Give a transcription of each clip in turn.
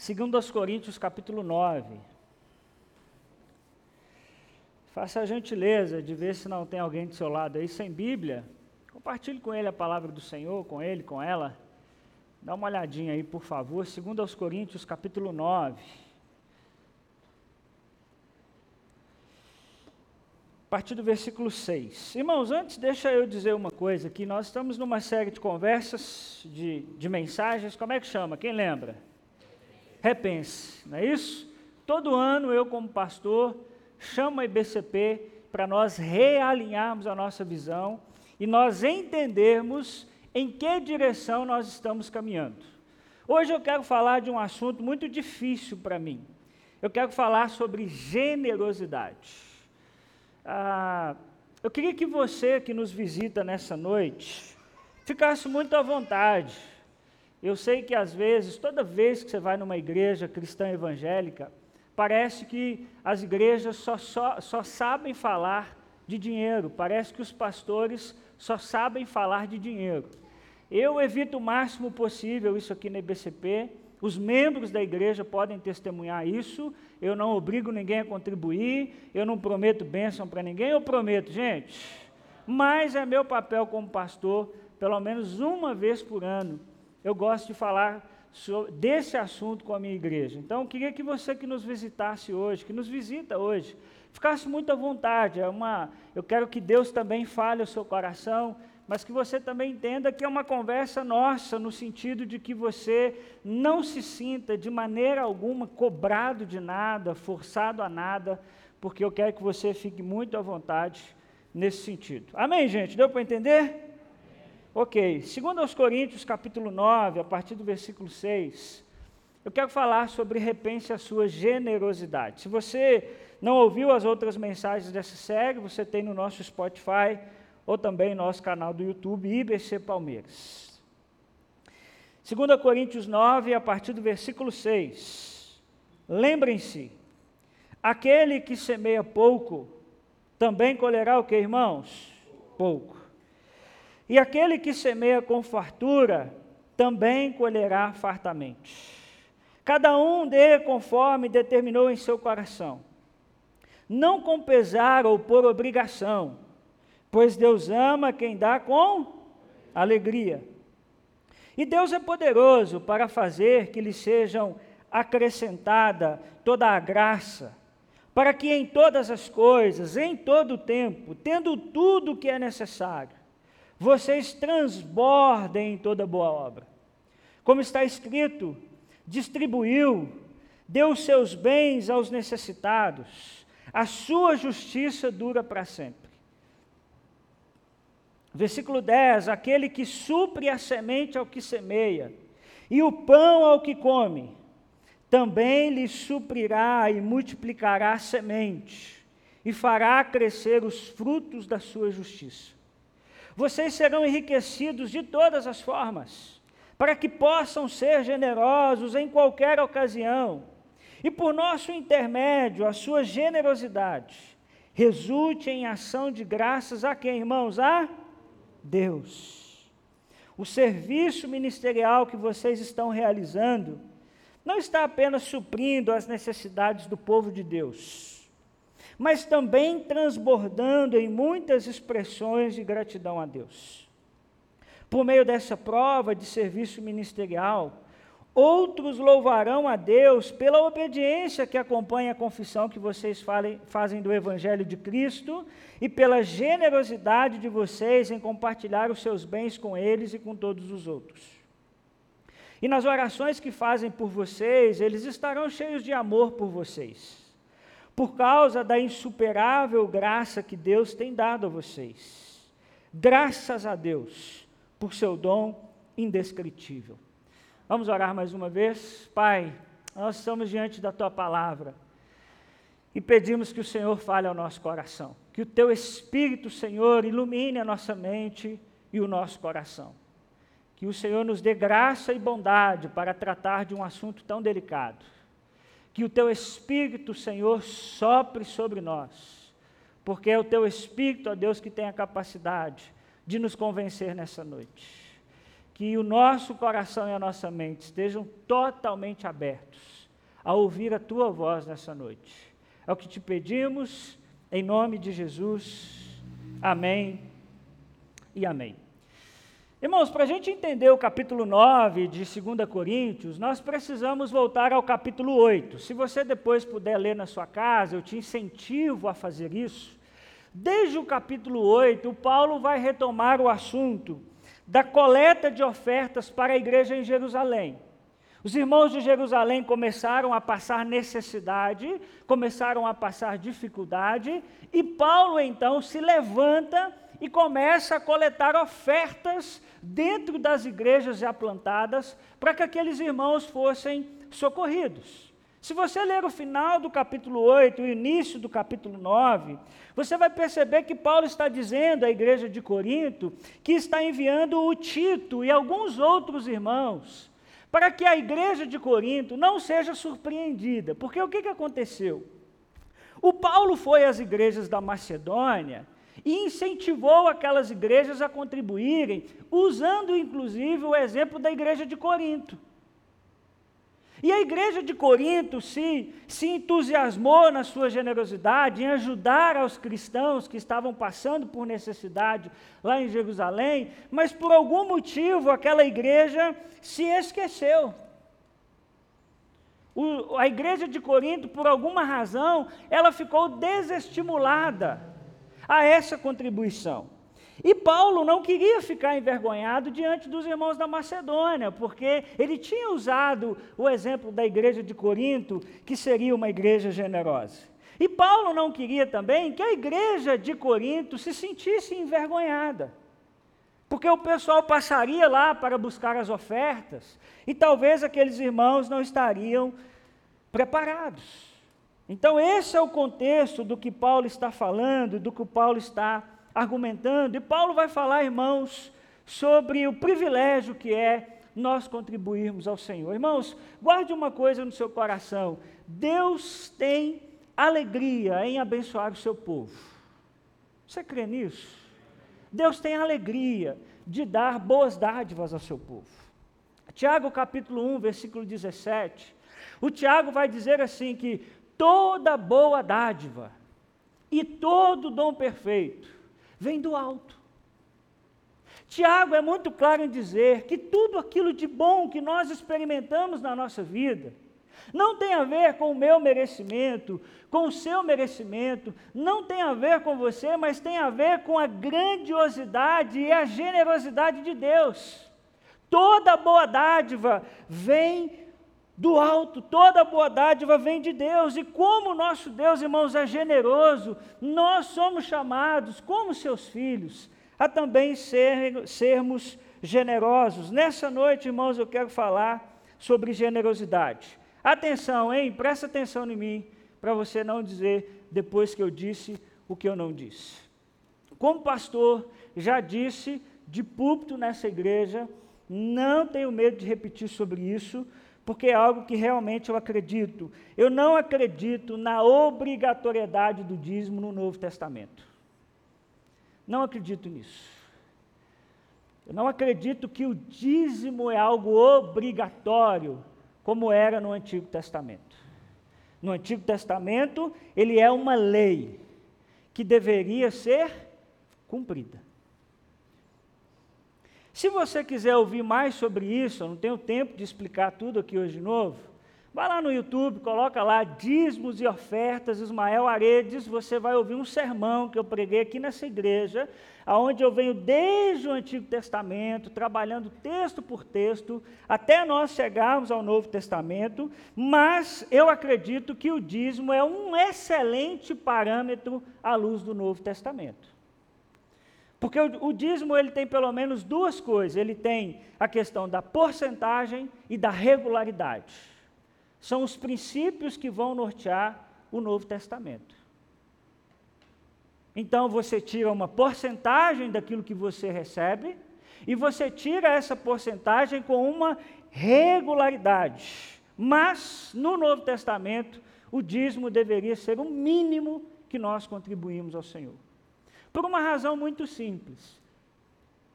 Segundo aos Coríntios, capítulo 9. Faça a gentileza de ver se não tem alguém do seu lado aí sem Bíblia. Compartilhe com ele a palavra do Senhor, com ele, com ela. Dá uma olhadinha aí, por favor. Segundo aos Coríntios, capítulo 9. A partir do versículo 6. Irmãos, antes deixa eu dizer uma coisa aqui. Nós estamos numa série de conversas, de, de mensagens. Como é que chama? Quem lembra? Repense, não é isso? Todo ano eu, como pastor, chamo a IBCP para nós realinharmos a nossa visão e nós entendermos em que direção nós estamos caminhando. Hoje eu quero falar de um assunto muito difícil para mim. Eu quero falar sobre generosidade. Ah, eu queria que você que nos visita nessa noite ficasse muito à vontade eu sei que às vezes, toda vez que você vai numa igreja cristã evangélica, parece que as igrejas só, só, só sabem falar de dinheiro, parece que os pastores só sabem falar de dinheiro. Eu evito o máximo possível isso aqui na IBCP, os membros da igreja podem testemunhar isso, eu não obrigo ninguém a contribuir, eu não prometo bênção para ninguém, eu prometo, gente, mas é meu papel como pastor, pelo menos uma vez por ano, eu gosto de falar sobre, desse assunto com a minha igreja. Então, eu queria que você que nos visitasse hoje, que nos visita hoje, ficasse muito à vontade. É uma, eu quero que Deus também fale ao seu coração, mas que você também entenda que é uma conversa nossa, no sentido de que você não se sinta de maneira alguma cobrado de nada, forçado a nada, porque eu quero que você fique muito à vontade nesse sentido. Amém, gente? Deu para entender? Ok, segundo aos Coríntios, capítulo 9, a partir do versículo 6, eu quero falar sobre repense a sua generosidade. Se você não ouviu as outras mensagens dessa série, você tem no nosso Spotify ou também no nosso canal do YouTube, IBC Palmeiras. 2 Coríntios 9, a partir do versículo 6. Lembrem-se, aquele que semeia pouco, também colherá o que, irmãos? Pouco. E aquele que semeia com fartura, também colherá fartamente. Cada um dê conforme determinou em seu coração, não com pesar ou por obrigação, pois Deus ama quem dá com alegria. E Deus é poderoso para fazer que lhe sejam acrescentada toda a graça, para que em todas as coisas, em todo o tempo, tendo tudo o que é necessário, vocês transbordem em toda boa obra. Como está escrito, distribuiu, deu seus bens aos necessitados, a sua justiça dura para sempre. Versículo 10: Aquele que supre a semente ao que semeia, e o pão ao que come, também lhe suprirá e multiplicará a semente, e fará crescer os frutos da sua justiça vocês serão enriquecidos de todas as formas, para que possam ser generosos em qualquer ocasião, e por nosso intermédio, a sua generosidade resulte em ação de graças a quem, irmãos? A Deus. O serviço ministerial que vocês estão realizando não está apenas suprindo as necessidades do povo de Deus mas também transbordando em muitas expressões de gratidão a Deus. Por meio dessa prova de serviço ministerial, outros louvarão a Deus pela obediência que acompanha a confissão que vocês falem, fazem do Evangelho de Cristo e pela generosidade de vocês em compartilhar os seus bens com eles e com todos os outros. E nas orações que fazem por vocês, eles estarão cheios de amor por vocês por causa da insuperável graça que Deus tem dado a vocês. Graças a Deus por seu dom indescritível. Vamos orar mais uma vez? Pai, nós estamos diante da tua palavra e pedimos que o Senhor fale ao nosso coração, que o teu Espírito, Senhor, ilumine a nossa mente e o nosso coração. Que o Senhor nos dê graça e bondade para tratar de um assunto tão delicado que o teu Espírito, Senhor, sopre sobre nós, porque é o teu Espírito, ó Deus, que tem a capacidade de nos convencer nessa noite. que o nosso coração e a nossa mente estejam totalmente abertos a ouvir a tua voz nessa noite. É o que te pedimos, em nome de Jesus. Amém e amém. Irmãos, para a gente entender o capítulo 9 de 2 Coríntios, nós precisamos voltar ao capítulo 8. Se você depois puder ler na sua casa, eu te incentivo a fazer isso. Desde o capítulo 8, o Paulo vai retomar o assunto da coleta de ofertas para a igreja em Jerusalém. Os irmãos de Jerusalém começaram a passar necessidade, começaram a passar dificuldade, e Paulo então se levanta e começa a coletar ofertas dentro das igrejas já plantadas para que aqueles irmãos fossem socorridos. Se você ler o final do capítulo 8 e o início do capítulo 9, você vai perceber que Paulo está dizendo à igreja de Corinto que está enviando o Tito e alguns outros irmãos para que a igreja de Corinto não seja surpreendida. Porque o que, que aconteceu? O Paulo foi às igrejas da Macedônia e incentivou aquelas igrejas a contribuírem, usando inclusive o exemplo da igreja de Corinto. E a igreja de Corinto se, se entusiasmou na sua generosidade em ajudar aos cristãos que estavam passando por necessidade lá em Jerusalém, mas por algum motivo aquela igreja se esqueceu. O, a igreja de Corinto, por alguma razão, ela ficou desestimulada a essa contribuição. E Paulo não queria ficar envergonhado diante dos irmãos da Macedônia, porque ele tinha usado o exemplo da igreja de Corinto, que seria uma igreja generosa. E Paulo não queria também que a igreja de Corinto se sentisse envergonhada, porque o pessoal passaria lá para buscar as ofertas e talvez aqueles irmãos não estariam preparados. Então, esse é o contexto do que Paulo está falando, do que Paulo está argumentando. E Paulo vai falar, irmãos, sobre o privilégio que é nós contribuirmos ao Senhor. Irmãos, guarde uma coisa no seu coração: Deus tem alegria em abençoar o seu povo. Você crê nisso? Deus tem alegria de dar boas dádivas ao seu povo. Tiago capítulo 1, versículo 17. O Tiago vai dizer assim que toda boa dádiva e todo dom perfeito vem do alto. Tiago é muito claro em dizer que tudo aquilo de bom que nós experimentamos na nossa vida não tem a ver com o meu merecimento, com o seu merecimento, não tem a ver com você, mas tem a ver com a grandiosidade e a generosidade de Deus. Toda boa dádiva vem do alto, toda boa dádiva vem de Deus, e como nosso Deus, irmãos, é generoso, nós somos chamados, como seus filhos, a também ser, sermos generosos. Nessa noite, irmãos, eu quero falar sobre generosidade. Atenção, hein? Presta atenção em mim, para você não dizer depois que eu disse o que eu não disse. Como pastor, já disse de púlpito nessa igreja, não tenho medo de repetir sobre isso, porque é algo que realmente eu acredito. Eu não acredito na obrigatoriedade do dízimo no Novo Testamento. Não acredito nisso. Eu não acredito que o dízimo é algo obrigatório, como era no Antigo Testamento. No Antigo Testamento, ele é uma lei que deveria ser cumprida. Se você quiser ouvir mais sobre isso, eu não tenho tempo de explicar tudo aqui hoje de novo, vai lá no YouTube, coloca lá dízimos e ofertas Ismael Aredes, você vai ouvir um sermão que eu preguei aqui nessa igreja, aonde eu venho desde o Antigo Testamento, trabalhando texto por texto, até nós chegarmos ao Novo Testamento, mas eu acredito que o dízimo é um excelente parâmetro à luz do Novo Testamento. Porque o, o, dízimo ele tem pelo menos duas coisas. Ele tem a questão da porcentagem e da regularidade. São os princípios que vão nortear o Novo Testamento. Então você tira uma porcentagem daquilo que você recebe e você tira essa porcentagem com uma regularidade. Mas no Novo Testamento, o dízimo deveria ser o mínimo que nós contribuímos ao Senhor. Por uma razão muito simples: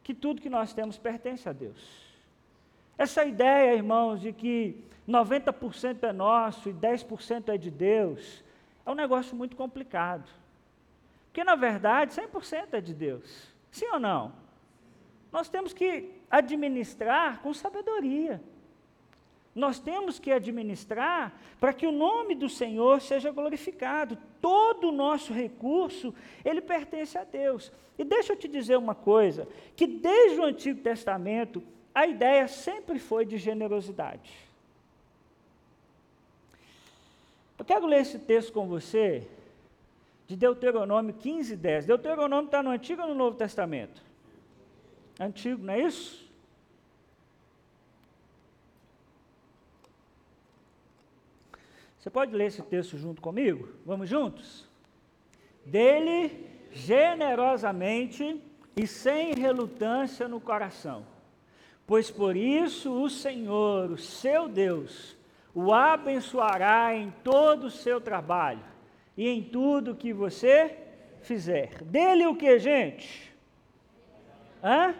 que tudo que nós temos pertence a Deus. Essa ideia, irmãos, de que 90% é nosso e 10% é de Deus, é um negócio muito complicado. Porque, na verdade, 100% é de Deus. Sim ou não? Nós temos que administrar com sabedoria. Nós temos que administrar para que o nome do Senhor seja glorificado. Todo o nosso recurso, ele pertence a Deus. E deixa eu te dizer uma coisa, que desde o Antigo Testamento, a ideia sempre foi de generosidade. Eu quero ler esse texto com você, de Deuteronômio 15, 10. Deuteronômio está no Antigo ou no Novo Testamento? Antigo, não é isso? Você pode ler esse texto junto comigo? Vamos juntos? Dele generosamente e sem relutância no coração, pois por isso o Senhor, o seu Deus, o abençoará em todo o seu trabalho e em tudo que você fizer. Dele o que, gente? Hã?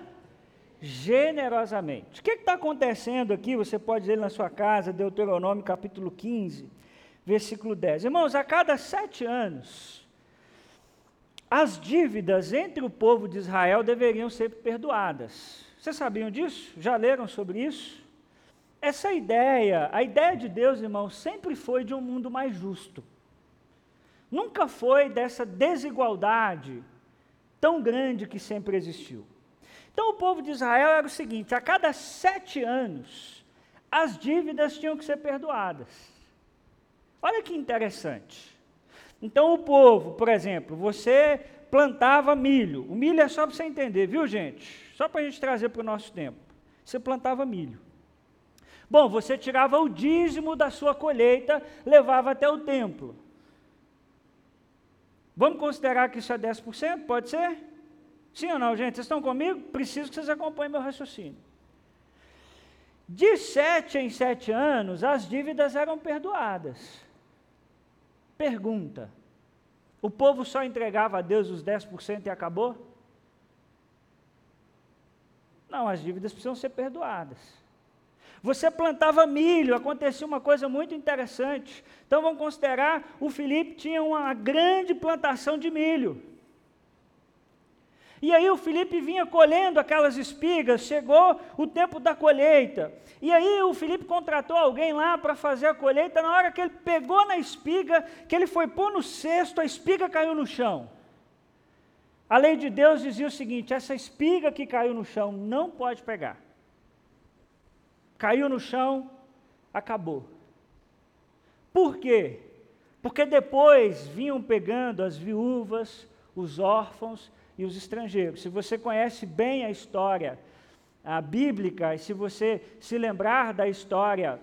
Generosamente. O que está acontecendo aqui? Você pode ler na sua casa, Deuteronômio capítulo 15 versículo 10. Irmãos, a cada sete anos, as dívidas entre o povo de Israel deveriam ser perdoadas. Vocês sabiam disso? Já leram sobre isso? Essa ideia, a ideia de Deus, irmãos, sempre foi de um mundo mais justo. Nunca foi dessa desigualdade tão grande que sempre existiu. Então, o povo de Israel era o seguinte: a cada sete anos, as dívidas tinham que ser perdoadas. Olha que interessante. Então, o povo, por exemplo, você plantava milho. O milho é só para você entender, viu, gente? Só para a gente trazer para o nosso tempo. Você plantava milho. Bom, você tirava o dízimo da sua colheita, levava até o templo. Vamos considerar que isso é 10%? Pode ser? Sim ou não, gente? Vocês estão comigo? Preciso que vocês acompanhem meu raciocínio. De sete em sete anos, as dívidas eram perdoadas. Pergunta: o povo só entregava a Deus os 10% e acabou? Não, as dívidas precisam ser perdoadas. Você plantava milho, acontecia uma coisa muito interessante. Então vamos considerar, o Felipe tinha uma grande plantação de milho. E aí o Felipe vinha colhendo aquelas espigas, chegou o tempo da colheita. E aí o Felipe contratou alguém lá para fazer a colheita. Na hora que ele pegou na espiga, que ele foi pôr no cesto, a espiga caiu no chão. A lei de Deus dizia o seguinte: essa espiga que caiu no chão não pode pegar. Caiu no chão, acabou. Por quê? Porque depois vinham pegando as viúvas, os órfãos e os estrangeiros. Se você conhece bem a história a bíblica, e se você se lembrar da história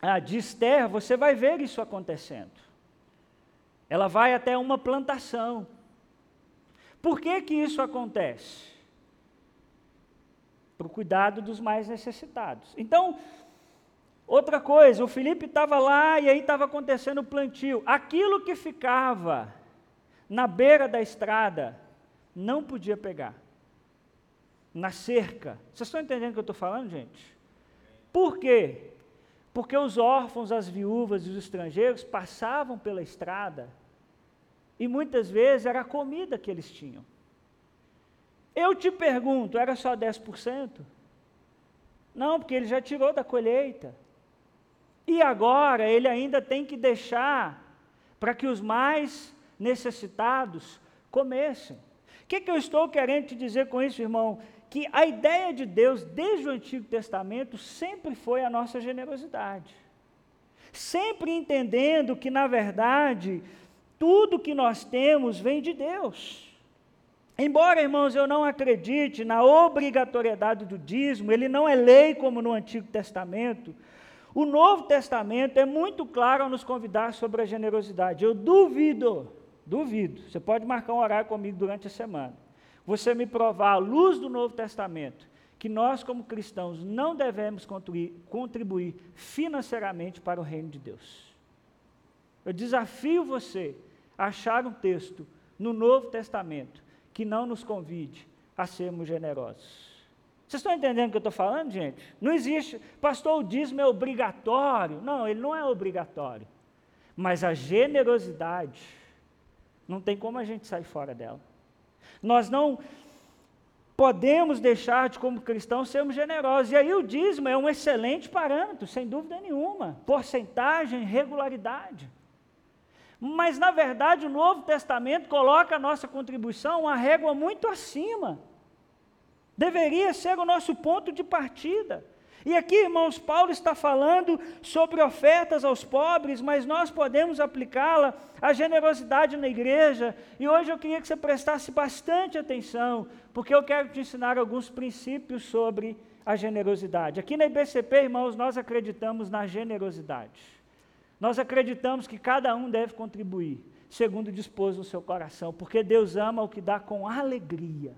a, de Esther, você vai ver isso acontecendo. Ela vai até uma plantação. Por que que isso acontece? Para o cuidado dos mais necessitados. Então, outra coisa, o Felipe estava lá e aí estava acontecendo o plantio. Aquilo que ficava na beira da estrada, não podia pegar. Na cerca. Vocês estão entendendo o que eu estou falando, gente? Por quê? Porque os órfãos, as viúvas e os estrangeiros passavam pela estrada e muitas vezes era a comida que eles tinham. Eu te pergunto, era só 10%? Não, porque ele já tirou da colheita. E agora ele ainda tem que deixar para que os mais necessitados comessem que, que eu estou querendo te dizer com isso, irmão? Que a ideia de Deus, desde o Antigo Testamento, sempre foi a nossa generosidade. Sempre entendendo que, na verdade, tudo que nós temos vem de Deus. Embora, irmãos, eu não acredite na obrigatoriedade do dízimo, ele não é lei como no Antigo Testamento. O Novo Testamento é muito claro ao nos convidar sobre a generosidade. Eu duvido Duvido. Você pode marcar um horário comigo durante a semana. Você me provar à luz do Novo Testamento que nós, como cristãos, não devemos contribuir financeiramente para o reino de Deus. Eu desafio você a achar um texto no Novo Testamento que não nos convide a sermos generosos. Vocês estão entendendo o que eu estou falando, gente? Não existe. Pastor, o dízimo é obrigatório. Não, ele não é obrigatório. Mas a generosidade, não tem como a gente sair fora dela. Nós não podemos deixar de, como cristãos, sermos generosos. E aí o dízimo é um excelente parâmetro, sem dúvida nenhuma. Porcentagem, regularidade. Mas, na verdade, o Novo Testamento coloca a nossa contribuição uma régua muito acima Deveria ser o nosso ponto de partida. E aqui, irmãos, Paulo está falando sobre ofertas aos pobres, mas nós podemos aplicá-la à generosidade na igreja. E hoje eu queria que você prestasse bastante atenção, porque eu quero te ensinar alguns princípios sobre a generosidade. Aqui na IBCP, irmãos, nós acreditamos na generosidade. Nós acreditamos que cada um deve contribuir, segundo dispôs no seu coração, porque Deus ama o que dá com alegria.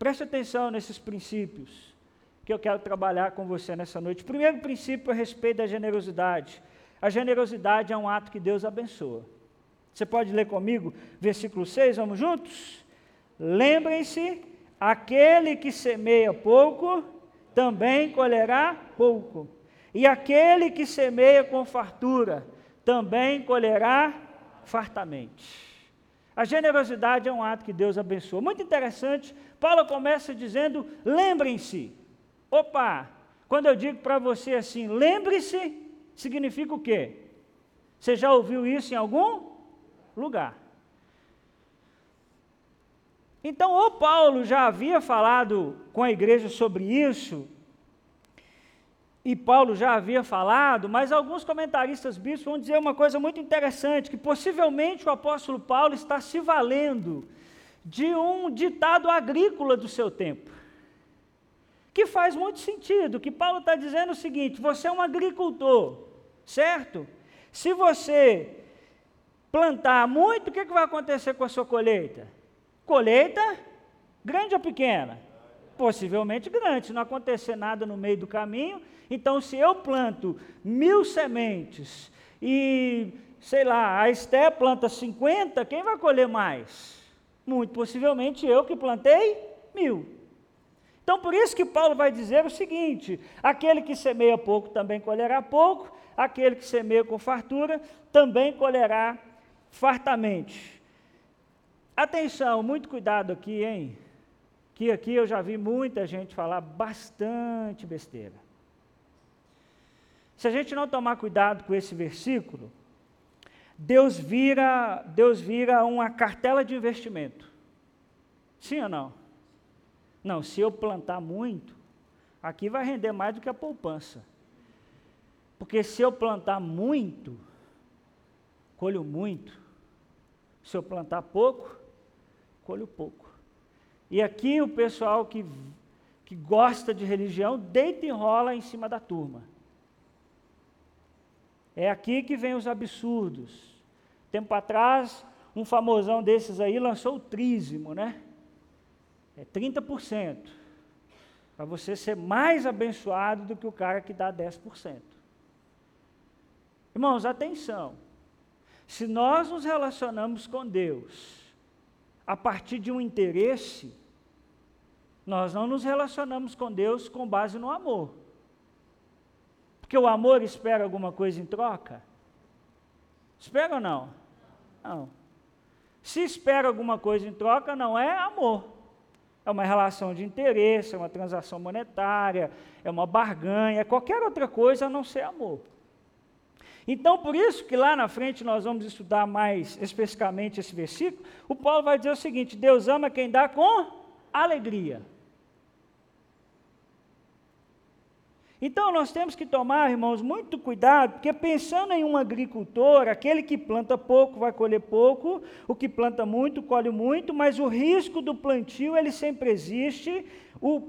Preste atenção nesses princípios que eu quero trabalhar com você nessa noite. Primeiro princípio a respeito da generosidade. A generosidade é um ato que Deus abençoa. Você pode ler comigo, versículo 6, vamos juntos? Lembrem-se: aquele que semeia pouco, também colherá pouco. E aquele que semeia com fartura, também colherá fartamente. A generosidade é um ato que Deus abençoa. Muito interessante, Paulo começa dizendo: lembrem-se. Opa, quando eu digo para você assim, lembre-se, significa o quê? Você já ouviu isso em algum lugar? Então, ou Paulo já havia falado com a igreja sobre isso, e Paulo já havia falado, mas alguns comentaristas bíblicos vão dizer uma coisa muito interessante, que possivelmente o apóstolo Paulo está se valendo de um ditado agrícola do seu tempo. Que faz muito sentido, que Paulo está dizendo o seguinte: você é um agricultor, certo? Se você plantar muito, o que, que vai acontecer com a sua colheita? Colheita grande ou pequena? Possivelmente grande. Se não acontecer nada no meio do caminho, então, se eu planto mil sementes e, sei lá, a Esté planta 50, quem vai colher mais? Muito possivelmente eu que plantei mil. Então, por isso que Paulo vai dizer o seguinte: aquele que semeia pouco também colherá pouco, aquele que semeia com fartura também colherá fartamente. Atenção, muito cuidado aqui, hein? Que aqui eu já vi muita gente falar bastante besteira. Se a gente não tomar cuidado com esse versículo, Deus vira, Deus vira uma cartela de investimento. Sim ou não? Não, se eu plantar muito, aqui vai render mais do que a poupança. Porque se eu plantar muito, colho muito. Se eu plantar pouco, colho pouco. E aqui o pessoal que, que gosta de religião deita e rola em cima da turma. É aqui que vem os absurdos. Tempo atrás, um famosão desses aí lançou o trízimo, né? É 30%. Para você ser mais abençoado do que o cara que dá 10%. Irmãos, atenção. Se nós nos relacionamos com Deus a partir de um interesse, nós não nos relacionamos com Deus com base no amor. Porque o amor espera alguma coisa em troca? Espera ou não? Não. Se espera alguma coisa em troca, não é amor. É uma relação de interesse, é uma transação monetária, é uma barganha, é qualquer outra coisa a não ser amor. Então, por isso que lá na frente nós vamos estudar mais especificamente esse versículo, o Paulo vai dizer o seguinte: Deus ama quem dá com alegria. Então nós temos que tomar, irmãos, muito cuidado, porque pensando em um agricultor, aquele que planta pouco vai colher pouco, o que planta muito colhe muito, mas o risco do plantio ele sempre existe, o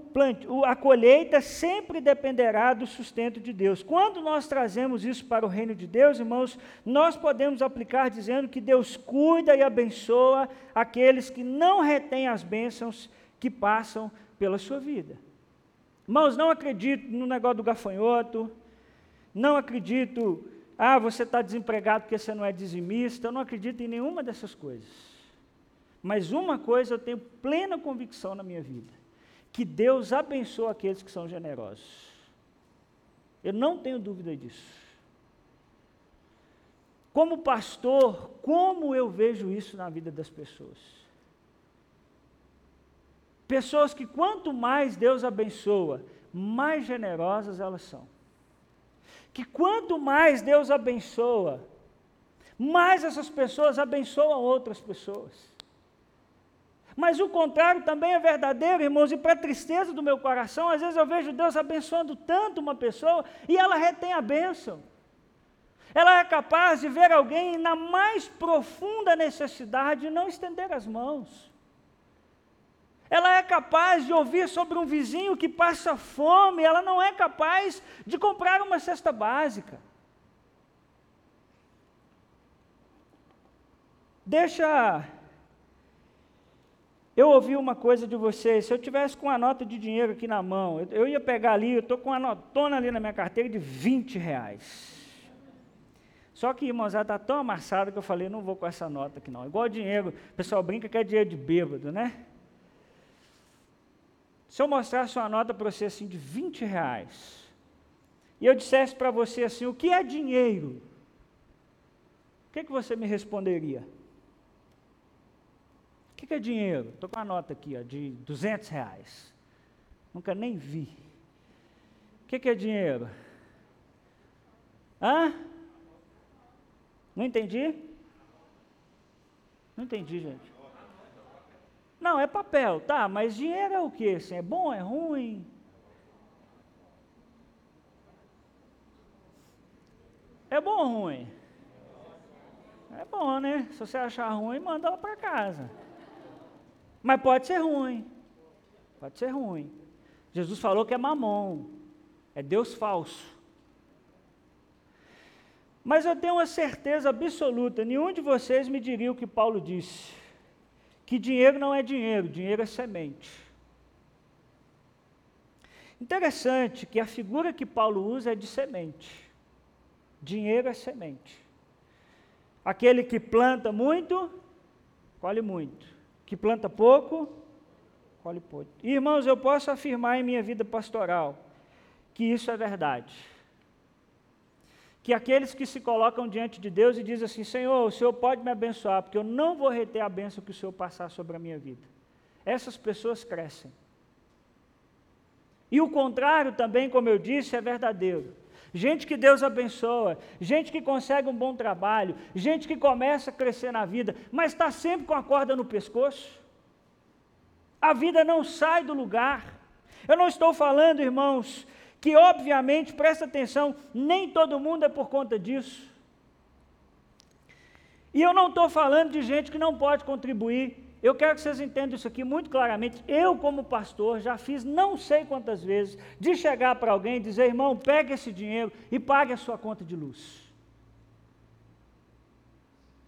a colheita sempre dependerá do sustento de Deus. Quando nós trazemos isso para o reino de Deus, irmãos, nós podemos aplicar dizendo que Deus cuida e abençoa aqueles que não retêm as bênçãos que passam pela sua vida. Irmãos, não acredito no negócio do gafanhoto, não acredito, ah, você está desempregado porque você não é dizimista, eu não acredito em nenhuma dessas coisas. Mas uma coisa eu tenho plena convicção na minha vida: que Deus abençoa aqueles que são generosos. Eu não tenho dúvida disso. Como pastor, como eu vejo isso na vida das pessoas? Pessoas que quanto mais Deus abençoa, mais generosas elas são. Que quanto mais Deus abençoa, mais essas pessoas abençoam outras pessoas. Mas o contrário também é verdadeiro, irmãos, e para tristeza do meu coração, às vezes eu vejo Deus abençoando tanto uma pessoa e ela retém a bênção. Ela é capaz de ver alguém na mais profunda necessidade e não estender as mãos. Ela é capaz de ouvir sobre um vizinho que passa fome, ela não é capaz de comprar uma cesta básica. Deixa eu ouvi uma coisa de vocês, se eu tivesse com uma nota de dinheiro aqui na mão, eu, ia pegar ali, eu estou com uma notona ali na minha carteira de 20 reais. Só que, irmãos, ela está tão amassada que eu falei, não vou com essa nota aqui não. Igual dinheiro, o pessoal brinca que é dinheiro de bêbado, né? Se eu mostrasse uma nota para você assim de 20 reais, e eu dissesse para você assim, o que é dinheiro? O que, que você me responderia? que, que é dinheiro? Estou com a nota aqui, ó, de 200 reais. Nunca nem vi. O que, que é dinheiro? Hã? Não entendi? Não entendi, gente. Não, é papel, tá, mas dinheiro é o que? Assim, é bom, é ruim? É bom ou ruim? É bom, né? Se você achar ruim, manda ela para casa. Mas pode ser ruim. Pode ser ruim. Jesus falou que é mamon, é Deus falso. Mas eu tenho uma certeza absoluta, nenhum de vocês me diria o que Paulo disse, que dinheiro não é dinheiro, dinheiro é semente. Interessante que a figura que Paulo usa é de semente. Dinheiro é semente. Aquele que planta muito, colhe muito que planta pouco, colhe pouco. Irmãos, eu posso afirmar em minha vida pastoral que isso é verdade. Que aqueles que se colocam diante de Deus e dizem assim: Senhor, o Senhor pode me abençoar, porque eu não vou reter a bênção que o Senhor passar sobre a minha vida. Essas pessoas crescem. E o contrário também, como eu disse, é verdadeiro gente que Deus abençoa, gente que consegue um bom trabalho, gente que começa a crescer na vida, mas está sempre com a corda no pescoço. A vida não sai do lugar. Eu não estou falando, irmãos, que obviamente, presta atenção, nem todo mundo é por conta disso. E eu não estou falando de gente que não pode contribuir. Eu quero que vocês entendam isso aqui muito claramente. Eu, como pastor, já fiz não sei quantas vezes de chegar para alguém e dizer: irmão, pegue esse dinheiro e pague a sua conta de luz.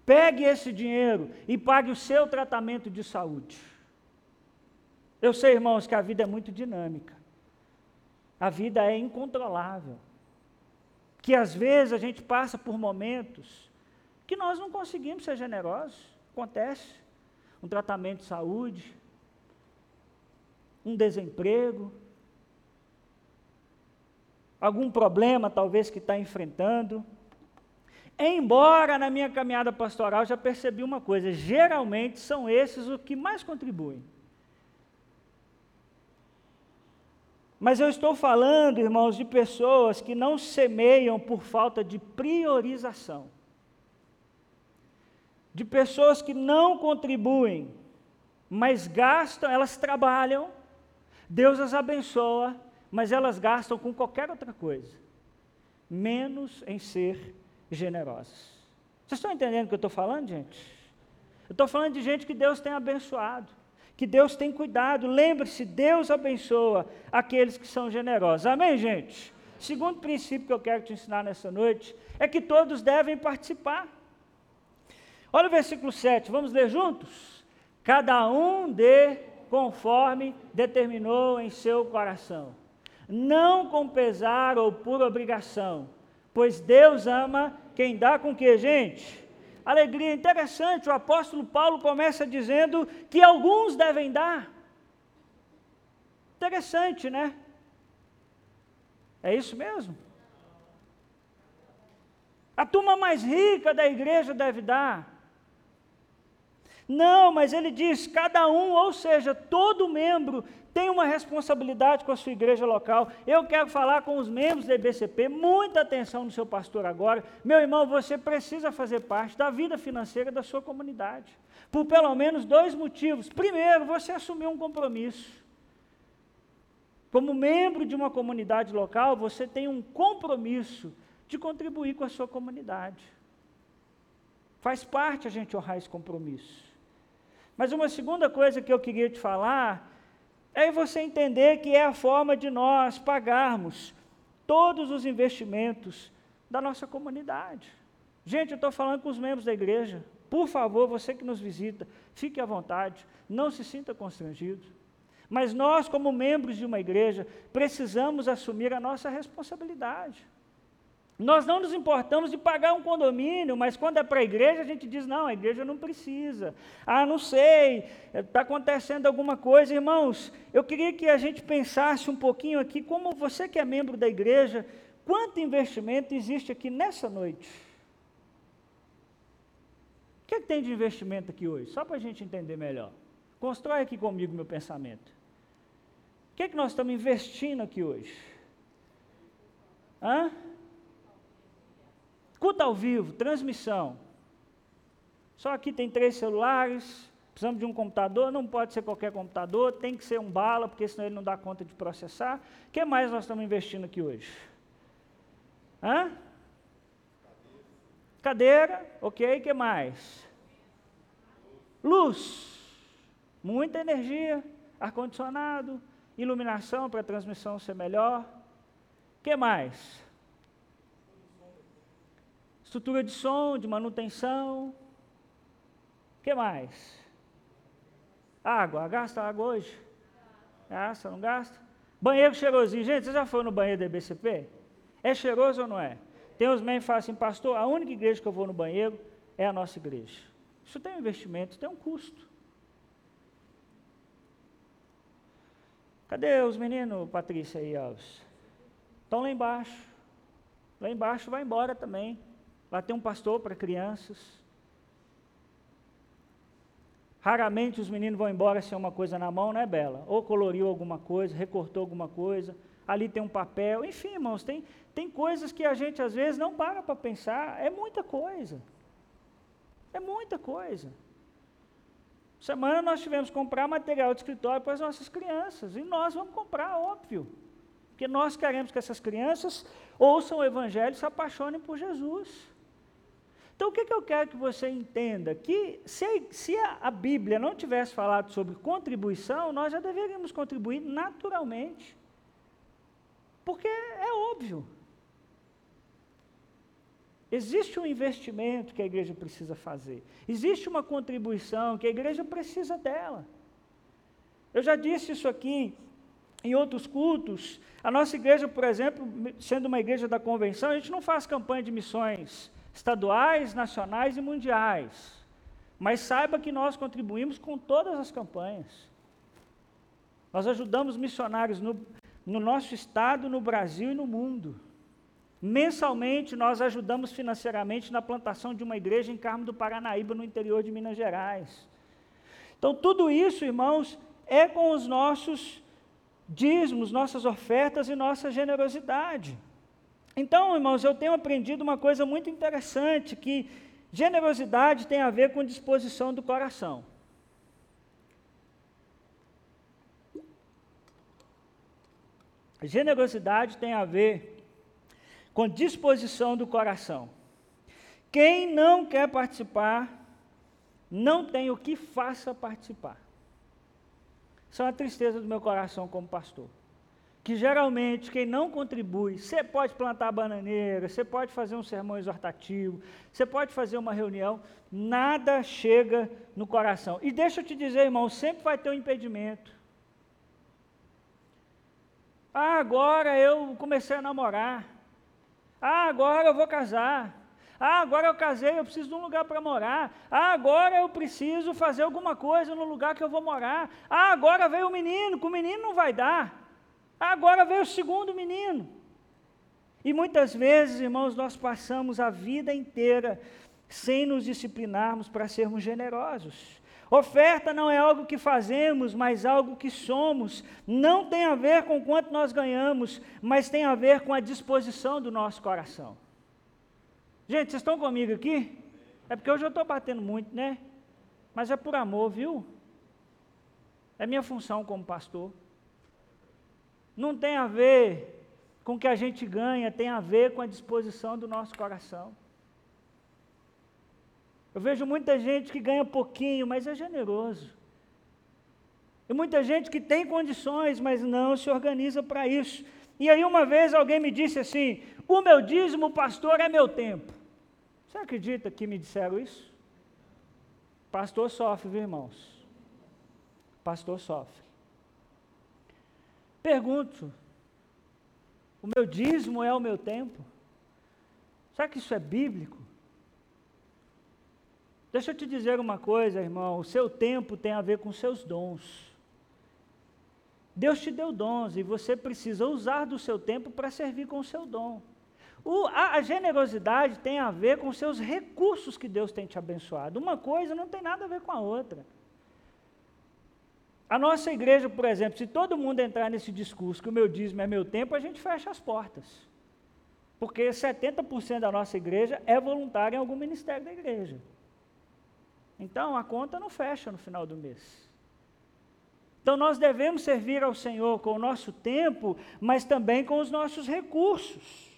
Pegue esse dinheiro e pague o seu tratamento de saúde. Eu sei, irmãos, que a vida é muito dinâmica. A vida é incontrolável. Que às vezes a gente passa por momentos que nós não conseguimos ser generosos. Acontece um tratamento de saúde, um desemprego, algum problema talvez que está enfrentando. Embora na minha caminhada pastoral já percebi uma coisa: geralmente são esses os que mais contribuem. Mas eu estou falando, irmãos, de pessoas que não semeiam por falta de priorização de pessoas que não contribuem, mas gastam, elas trabalham, Deus as abençoa, mas elas gastam com qualquer outra coisa, menos em ser generosas. Vocês estão entendendo o que eu estou falando, gente? Eu estou falando de gente que Deus tem abençoado, que Deus tem cuidado. Lembre-se, Deus abençoa aqueles que são generosos. Amém, gente? Segundo princípio que eu quero te ensinar nessa noite é que todos devem participar. Olha o versículo 7, vamos ler juntos? Cada um dê conforme determinou em seu coração, não com pesar ou por obrigação, pois Deus ama quem dá com que, gente? Alegria. Interessante, o apóstolo Paulo começa dizendo que alguns devem dar. Interessante, né? É isso mesmo? A turma mais rica da igreja deve dar. Não, mas ele diz: cada um, ou seja, todo membro tem uma responsabilidade com a sua igreja local. Eu quero falar com os membros da IBCP, muita atenção no seu pastor agora. Meu irmão, você precisa fazer parte da vida financeira da sua comunidade. Por pelo menos dois motivos. Primeiro, você assumiu um compromisso. Como membro de uma comunidade local, você tem um compromisso de contribuir com a sua comunidade. Faz parte a gente honrar esse compromisso. Mas uma segunda coisa que eu queria te falar é você entender que é a forma de nós pagarmos todos os investimentos da nossa comunidade. Gente, eu estou falando com os membros da igreja. Por favor, você que nos visita, fique à vontade, não se sinta constrangido. Mas nós, como membros de uma igreja, precisamos assumir a nossa responsabilidade. Nós não nos importamos de pagar um condomínio, mas quando é para a igreja, a gente diz: não, a igreja não precisa. Ah, não sei, está acontecendo alguma coisa. Irmãos, eu queria que a gente pensasse um pouquinho aqui, como você que é membro da igreja, quanto investimento existe aqui nessa noite? O que, é que tem de investimento aqui hoje? Só para a gente entender melhor. Constrói aqui comigo meu pensamento. O que, é que nós estamos investindo aqui hoje? Hã? Culto ao vivo, transmissão. Só aqui tem três celulares, precisamos de um computador, não pode ser qualquer computador, tem que ser um bala, porque senão ele não dá conta de processar. O que mais nós estamos investindo aqui hoje? Hã? Cadeira, ok, o que mais? Luz, muita energia, ar-condicionado, iluminação para a transmissão ser melhor. O que mais? Estrutura de som, de manutenção. O que mais? Água. Gasta água hoje? Gasta, não gasta? Banheiro cheirosinho. Gente, você já foi no banheiro da EBCP? É cheiroso ou não é? Tem os membros que falam assim, pastor, a única igreja que eu vou no banheiro é a nossa igreja. Isso tem um investimento, tem um custo. Cadê os meninos, Patrícia e Alves? Estão lá embaixo. Lá embaixo vai embora também. Lá tem um pastor para crianças. Raramente os meninos vão embora sem uma coisa na mão, né, Bela? Ou coloriu alguma coisa, recortou alguma coisa, ali tem um papel. Enfim, irmãos, tem, tem coisas que a gente às vezes não para para pensar. É muita coisa. É muita coisa. Semana nós tivemos que comprar material de escritório para as nossas crianças. E nós vamos comprar, óbvio. Porque nós queremos que essas crianças ouçam o Evangelho e se apaixonem por Jesus. Então, o que, que eu quero que você entenda? Que se, se a, a Bíblia não tivesse falado sobre contribuição, nós já deveríamos contribuir naturalmente. Porque é óbvio. Existe um investimento que a igreja precisa fazer. Existe uma contribuição que a igreja precisa dela. Eu já disse isso aqui em outros cultos. A nossa igreja, por exemplo, sendo uma igreja da convenção, a gente não faz campanha de missões estaduais, nacionais e mundiais. Mas saiba que nós contribuímos com todas as campanhas. Nós ajudamos missionários no, no nosso estado, no Brasil e no mundo. Mensalmente, nós ajudamos financeiramente na plantação de uma igreja em Carmo do Paranaíba, no interior de Minas Gerais. Então, tudo isso, irmãos, é com os nossos dízimos, nossas ofertas e nossa generosidade. Então, irmãos, eu tenho aprendido uma coisa muito interessante, que generosidade tem a ver com disposição do coração. Generosidade tem a ver com disposição do coração. Quem não quer participar, não tem o que faça participar. Isso é uma tristeza do meu coração como pastor que geralmente quem não contribui, você pode plantar bananeira, você pode fazer um sermão exortativo, você pode fazer uma reunião, nada chega no coração. E deixa eu te dizer, irmão, sempre vai ter um impedimento. Ah, agora eu comecei a namorar. Ah, agora eu vou casar. Ah, agora eu casei, eu preciso de um lugar para morar. Ah, agora eu preciso fazer alguma coisa no lugar que eu vou morar. Ah, agora veio o menino, com o menino não vai dar. Agora veio o segundo menino. E muitas vezes, irmãos, nós passamos a vida inteira sem nos disciplinarmos para sermos generosos. Oferta não é algo que fazemos, mas algo que somos. Não tem a ver com quanto nós ganhamos, mas tem a ver com a disposição do nosso coração. Gente, vocês estão comigo aqui? É porque hoje eu estou batendo muito, né? Mas é por amor, viu? É minha função como pastor. Não tem a ver com o que a gente ganha, tem a ver com a disposição do nosso coração. Eu vejo muita gente que ganha pouquinho, mas é generoso. E muita gente que tem condições, mas não se organiza para isso. E aí uma vez alguém me disse assim: "O meu dízimo, pastor, é meu tempo". Você acredita que me disseram isso? Pastor sofre, viu, irmãos? Pastor sofre. Pergunto: o meu dízimo é o meu tempo? Será que isso é bíblico? Deixa eu te dizer uma coisa, irmão: o seu tempo tem a ver com seus dons. Deus te deu dons e você precisa usar do seu tempo para servir com o seu dom. O, a, a, generosidade tem a ver com seus recursos que Deus tem te abençoado. Uma coisa não tem nada a ver com a outra. A nossa igreja, por exemplo, se todo mundo entrar nesse discurso que o meu dízimo é meu tempo, a gente fecha as portas. Porque 70% da nossa igreja é voluntária em algum ministério da igreja. Então a conta não fecha no final do mês. Então nós devemos servir ao Senhor com o nosso tempo, mas também com os nossos recursos.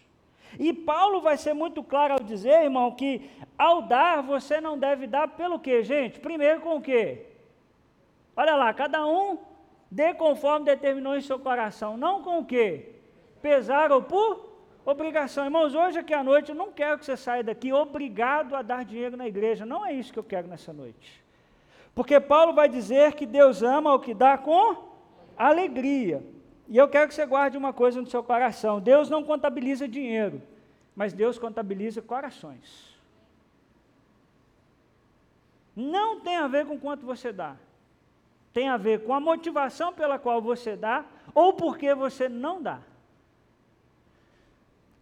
E Paulo vai ser muito claro ao dizer, irmão, que ao dar você não deve dar pelo quê, gente? Primeiro com o quê? Olha lá, cada um dê conforme determinou em seu coração, não com o quê? Pesar ou por Obrigação. Irmãos, hoje aqui à noite eu não quero que você saia daqui obrigado a dar dinheiro na igreja. Não é isso que eu quero nessa noite. Porque Paulo vai dizer que Deus ama o que dá com alegria. E eu quero que você guarde uma coisa no seu coração: Deus não contabiliza dinheiro, mas Deus contabiliza corações. Não tem a ver com quanto você dá, tem a ver com a motivação pela qual você dá ou porque você não dá.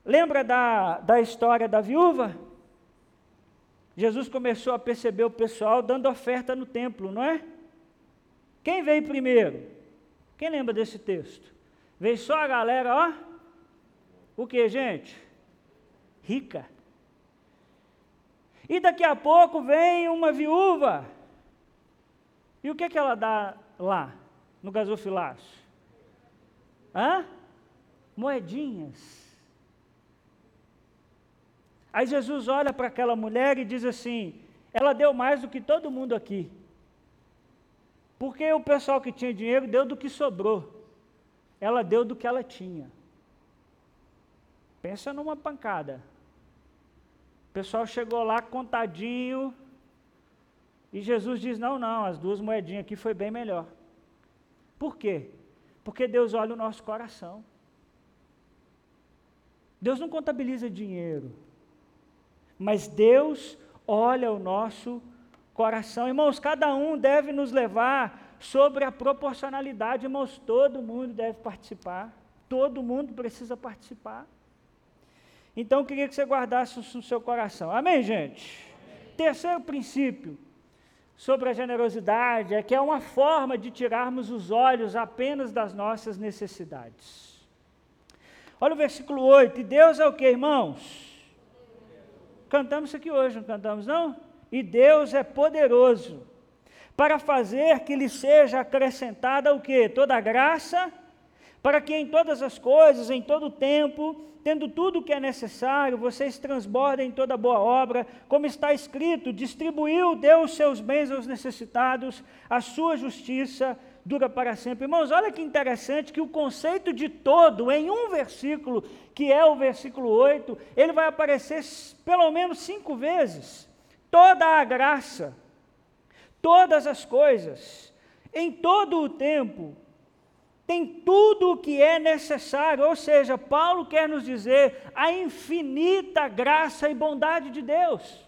Lembra da, da história da viúva? Jesus começou a perceber o pessoal dando oferta no templo, não é? Quem veio primeiro? Quem lembra desse texto? Veio só a galera, ó. O que, gente? Rica. E daqui a pouco vem uma viúva. E o que, que ela dá lá, no gasofilácio? Hã? Moedinhas. Aí Jesus olha para aquela mulher e diz assim: ela deu mais do que todo mundo aqui. Porque o pessoal que tinha dinheiro deu do que sobrou. Ela deu do que ela tinha. Pensa numa pancada. O pessoal chegou lá contadinho. E Jesus diz: Não, não, as duas moedinhas aqui foi bem melhor. Por quê? Porque Deus olha o nosso coração. Deus não contabiliza dinheiro. Mas Deus olha o nosso coração. Irmãos, cada um deve nos levar sobre a proporcionalidade. Irmãos, todo mundo deve participar. Todo mundo precisa participar. Então, eu queria que você guardasse isso no seu coração. Amém, gente? Amém. Terceiro princípio sobre a generosidade é que é uma forma de tirarmos os olhos apenas das nossas necessidades. Olha o versículo 8. E Deus é o que, irmãos? Cantamos isso aqui hoje, não cantamos não? E Deus é poderoso para fazer que lhe seja acrescentada o que? Toda a graça, para que em todas as coisas, em todo o tempo, tendo tudo o que é necessário, vocês transbordem toda boa obra, como está escrito: distribuiu, deu os seus bens aos necessitados, a sua justiça dura para sempre. Irmãos, olha que interessante que o conceito de todo, em um versículo, que é o versículo 8, ele vai aparecer pelo menos cinco vezes. Toda a graça, todas as coisas, em todo o tempo, tem tudo o que é necessário, ou seja, Paulo quer nos dizer a infinita graça e bondade de Deus.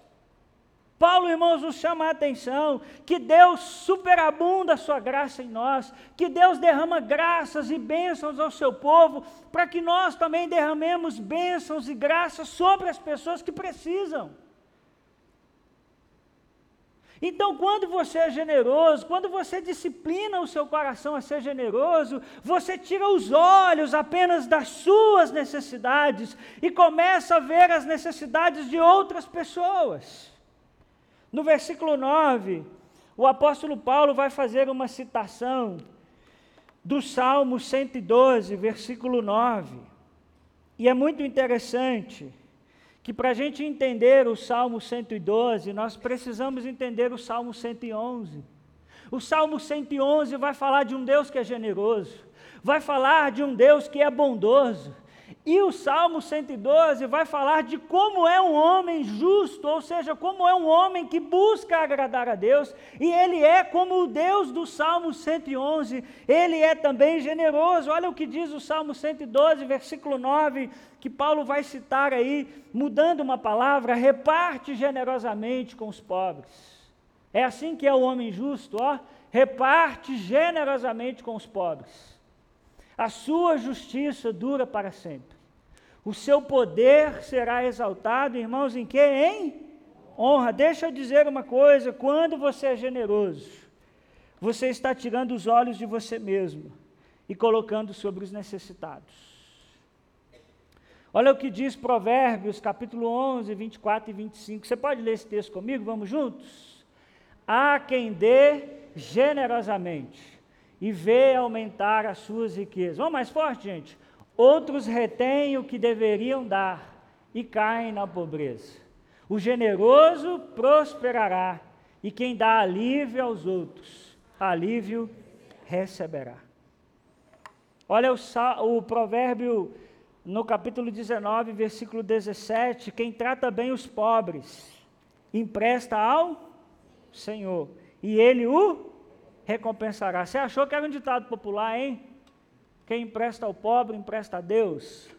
Paulo, irmãos, nos chama a atenção que Deus superabunda a sua graça em nós, que Deus derrama graças e bênçãos ao seu povo, para que nós também derramemos bênçãos e graças sobre as pessoas que precisam. Então, quando você é generoso, quando você disciplina o seu coração a ser generoso, você tira os olhos apenas das suas necessidades e começa a ver as necessidades de outras pessoas. No versículo 9, o apóstolo Paulo vai fazer uma citação do Salmo 112, versículo 9. E é muito interessante que para a gente entender o Salmo 112, nós precisamos entender o Salmo 111. O Salmo 111 vai falar de um Deus que é generoso, vai falar de um Deus que é bondoso, e o Salmo 112 vai falar de como é um homem justo, ou seja, como é um homem que busca agradar a Deus, e ele é como o Deus do Salmo 111, ele é também generoso. Olha o que diz o Salmo 112, versículo 9, que Paulo vai citar aí, mudando uma palavra: reparte generosamente com os pobres. É assim que é o homem justo, ó, reparte generosamente com os pobres. A sua justiça dura para sempre. O seu poder será exaltado, irmãos, em que? Em honra. Deixa eu dizer uma coisa: quando você é generoso, você está tirando os olhos de você mesmo e colocando sobre os necessitados. Olha o que diz Provérbios, capítulo 11, 24 e 25. Você pode ler esse texto comigo? Vamos juntos? Há quem dê generosamente e vê aumentar as suas riquezas. Vamos mais forte, gente. Outros retêm o que deveriam dar e caem na pobreza. O generoso prosperará, e quem dá alívio aos outros, alívio receberá. Olha o, o provérbio no capítulo 19, versículo 17: quem trata bem os pobres, empresta ao Senhor, e ele o recompensará. Você achou que era um ditado popular, hein? Quem empresta ao pobre, empresta a Deus.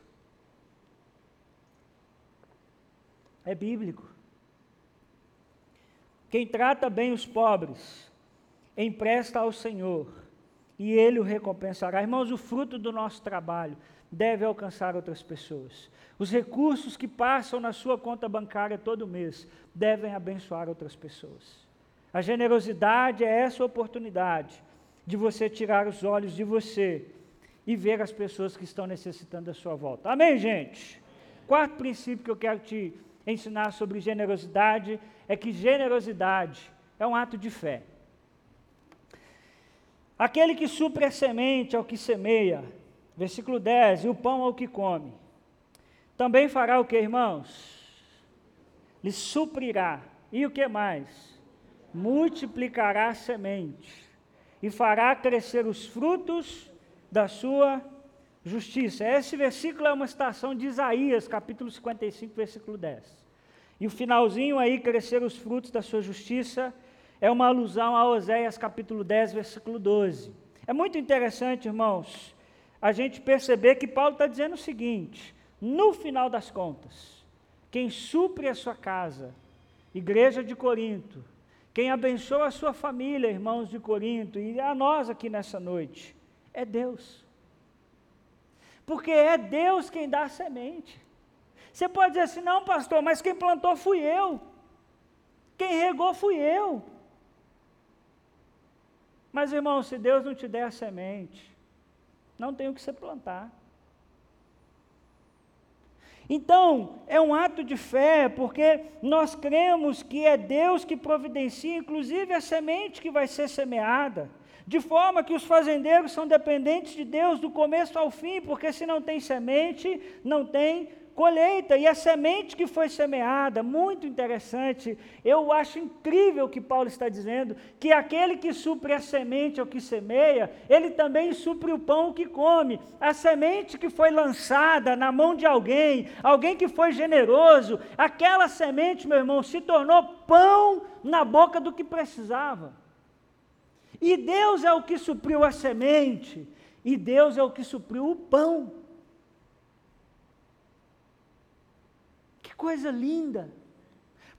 É bíblico. Quem trata bem os pobres, empresta ao Senhor, e Ele o recompensará. Irmãos, o fruto do nosso trabalho deve alcançar outras pessoas. Os recursos que passam na sua conta bancária todo mês devem abençoar outras pessoas. A generosidade é essa oportunidade de você tirar os olhos de você e ver as pessoas que estão necessitando da sua volta. Amém, gente? Quarto princípio que eu quero te ensinar sobre generosidade é que generosidade é um ato de fé. Aquele que supre a semente ao que semeia, versículo 10, e o pão ao que come, também fará o que, irmãos? Lhe suprirá. E o que mais? Multiplicará a semente e fará crescer os frutos da sua justiça. Esse versículo é uma citação de Isaías, capítulo 55, versículo 10. E o finalzinho aí, crescer os frutos da sua justiça, é uma alusão a Oséias, capítulo 10, versículo 12. É muito interessante, irmãos, a gente perceber que Paulo está dizendo o seguinte: no final das contas, quem supre a sua casa, igreja de Corinto, quem abençoa a sua família, irmãos de Corinto, e a nós aqui nessa noite, é Deus. Porque é Deus quem dá a semente. Você pode dizer assim, não, pastor, mas quem plantou fui eu. Quem regou fui eu. Mas, irmão, se Deus não te der a semente, não tem o que você plantar. Então, é um ato de fé, porque nós cremos que é Deus que providencia, inclusive, a semente que vai ser semeada. De forma que os fazendeiros são dependentes de Deus do começo ao fim, porque se não tem semente, não tem colheita. E a semente que foi semeada, muito interessante, eu acho incrível que Paulo está dizendo, que aquele que supre a semente ao que semeia, ele também supre o pão que come. A semente que foi lançada na mão de alguém, alguém que foi generoso, aquela semente, meu irmão, se tornou pão na boca do que precisava. E Deus é o que supriu a semente. e Deus é o que supriu o pão. Que coisa linda!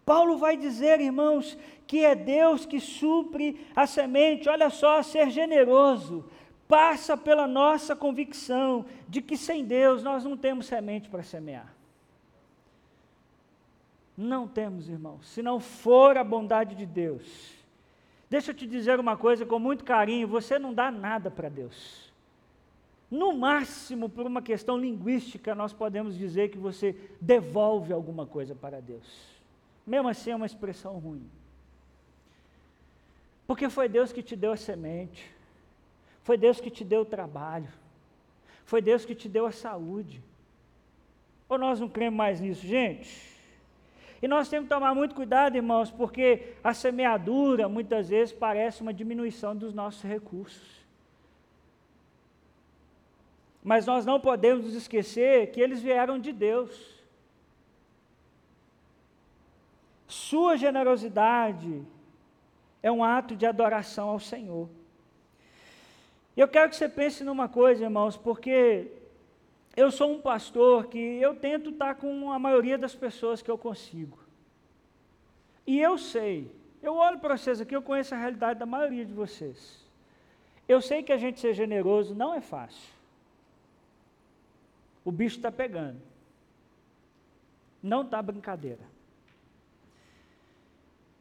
Paulo vai dizer, irmãos, que é Deus que supre a semente. Olha só, ser generoso passa pela nossa convicção de que sem Deus nós não temos semente para semear. Não temos, irmãos, se não for a bondade de Deus. Deixa eu te dizer uma coisa com muito carinho: você não dá nada para Deus. No máximo, por uma questão linguística, nós podemos dizer que você devolve alguma coisa para Deus. Mesmo assim, é uma expressão ruim. Porque foi Deus que te deu a semente, foi Deus que te deu o trabalho, foi Deus que te deu a saúde. Ou nós não cremos mais nisso, gente? E nós temos que tomar muito cuidado, irmãos, porque a semeadura muitas vezes parece uma diminuição dos nossos recursos. Mas nós não podemos nos esquecer que eles vieram de Deus. Sua generosidade é um ato de adoração ao Senhor. Eu quero que você pense numa coisa, irmãos, porque eu sou um pastor que eu tento estar com a maioria das pessoas que eu consigo. E eu sei, eu olho para vocês aqui, eu conheço a realidade da maioria de vocês. Eu sei que a gente ser generoso não é fácil. O bicho está pegando. Não está brincadeira.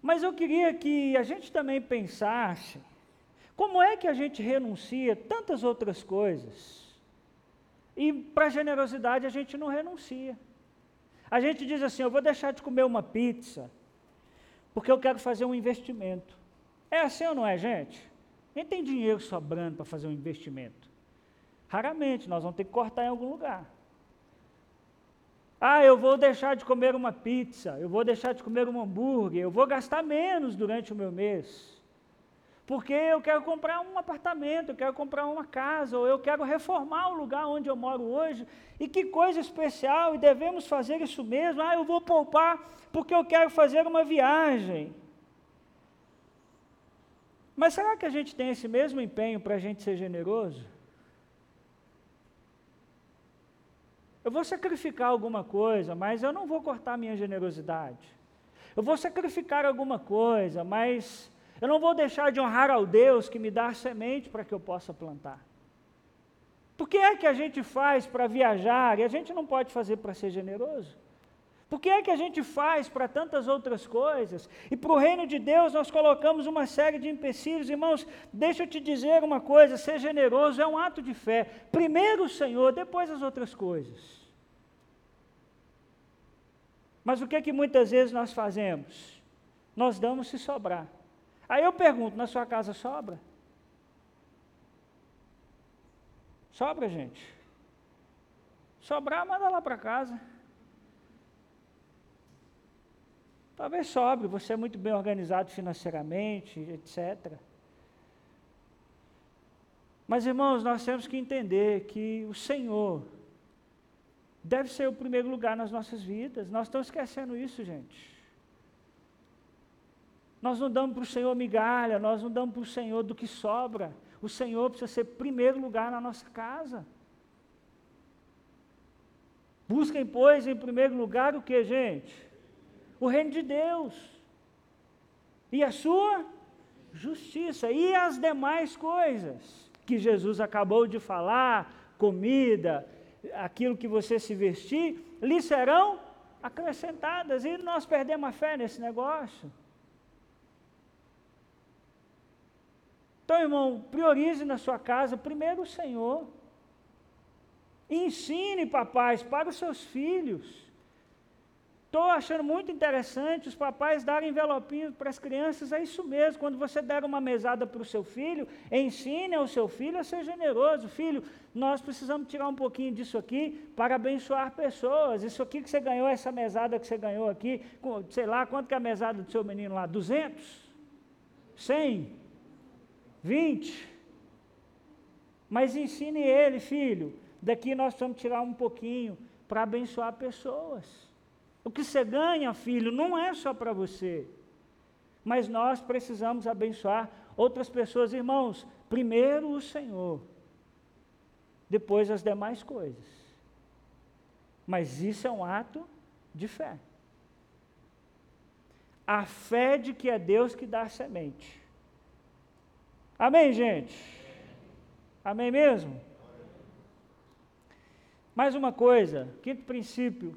Mas eu queria que a gente também pensasse como é que a gente renuncia tantas outras coisas e para generosidade a gente não renuncia. A gente diz assim: eu vou deixar de comer uma pizza porque eu quero fazer um investimento. É assim ou não é, gente? Nem tem dinheiro sobrando para fazer um investimento. Raramente, nós vamos ter que cortar em algum lugar. Ah, eu vou deixar de comer uma pizza, eu vou deixar de comer um hambúrguer, eu vou gastar menos durante o meu mês. Porque eu quero comprar um apartamento, eu quero comprar uma casa, ou eu quero reformar o lugar onde eu moro hoje. E que coisa especial, e devemos fazer isso mesmo. Ah, eu vou poupar porque eu quero fazer uma viagem. Mas será que a gente tem esse mesmo empenho para a gente ser generoso? Eu vou sacrificar alguma coisa, mas eu não vou cortar minha generosidade. Eu vou sacrificar alguma coisa, mas eu não vou deixar de honrar ao Deus que me dá semente para que eu possa plantar. Por que é que a gente faz para viajar e a gente não pode fazer para ser generoso? Por que é que a gente faz para tantas outras coisas? E para o reino de Deus nós colocamos uma série de empecilhos. Irmãos, deixa eu te dizer uma coisa: ser generoso é um ato de fé. Primeiro o Senhor, depois as outras coisas. Mas o que é que muitas vezes nós fazemos? Nós damos se sobrar. Aí eu pergunto, na sua casa sobra? Sobra, gente? Sobrar, manda lá para casa. Talvez sobre, você é muito bem organizado financeiramente, etc. Mas, irmãos, nós temos que entender que o Senhor deve ser o primeiro lugar nas nossas vidas. Nós estamos esquecendo isso, gente. Nós não damos para o Senhor migalha, nós não damos para o Senhor do que sobra. O Senhor precisa ser primeiro lugar na nossa casa. Busquem, pois, em primeiro lugar o que, gente? O reino de Deus. E a sua justiça. E as demais coisas que Jesus acabou de falar: comida, aquilo que você se vestir, lhe serão acrescentadas. E nós perdemos a fé nesse negócio. Então, irmão, priorize na sua casa primeiro o Senhor. Ensine, papais, para os seus filhos. Estou achando muito interessante os papais darem envelopinhos para as crianças, é isso mesmo. Quando você der uma mesada para o seu filho, ensine ao seu filho a ser generoso. Filho, nós precisamos tirar um pouquinho disso aqui para abençoar pessoas. Isso aqui que você ganhou, essa mesada que você ganhou aqui, sei lá, quanto que é a mesada do seu menino lá? 200? 100? 20? Mas ensine ele, filho, daqui nós precisamos tirar um pouquinho para abençoar pessoas. O que você ganha, filho, não é só para você. Mas nós precisamos abençoar outras pessoas, irmãos. Primeiro o Senhor. depois as demais coisas. Mas isso é um ato de fé. A fé de que é Deus que dá a semente. Amém, gente? Amém mesmo? Mais uma coisa, quinto princípio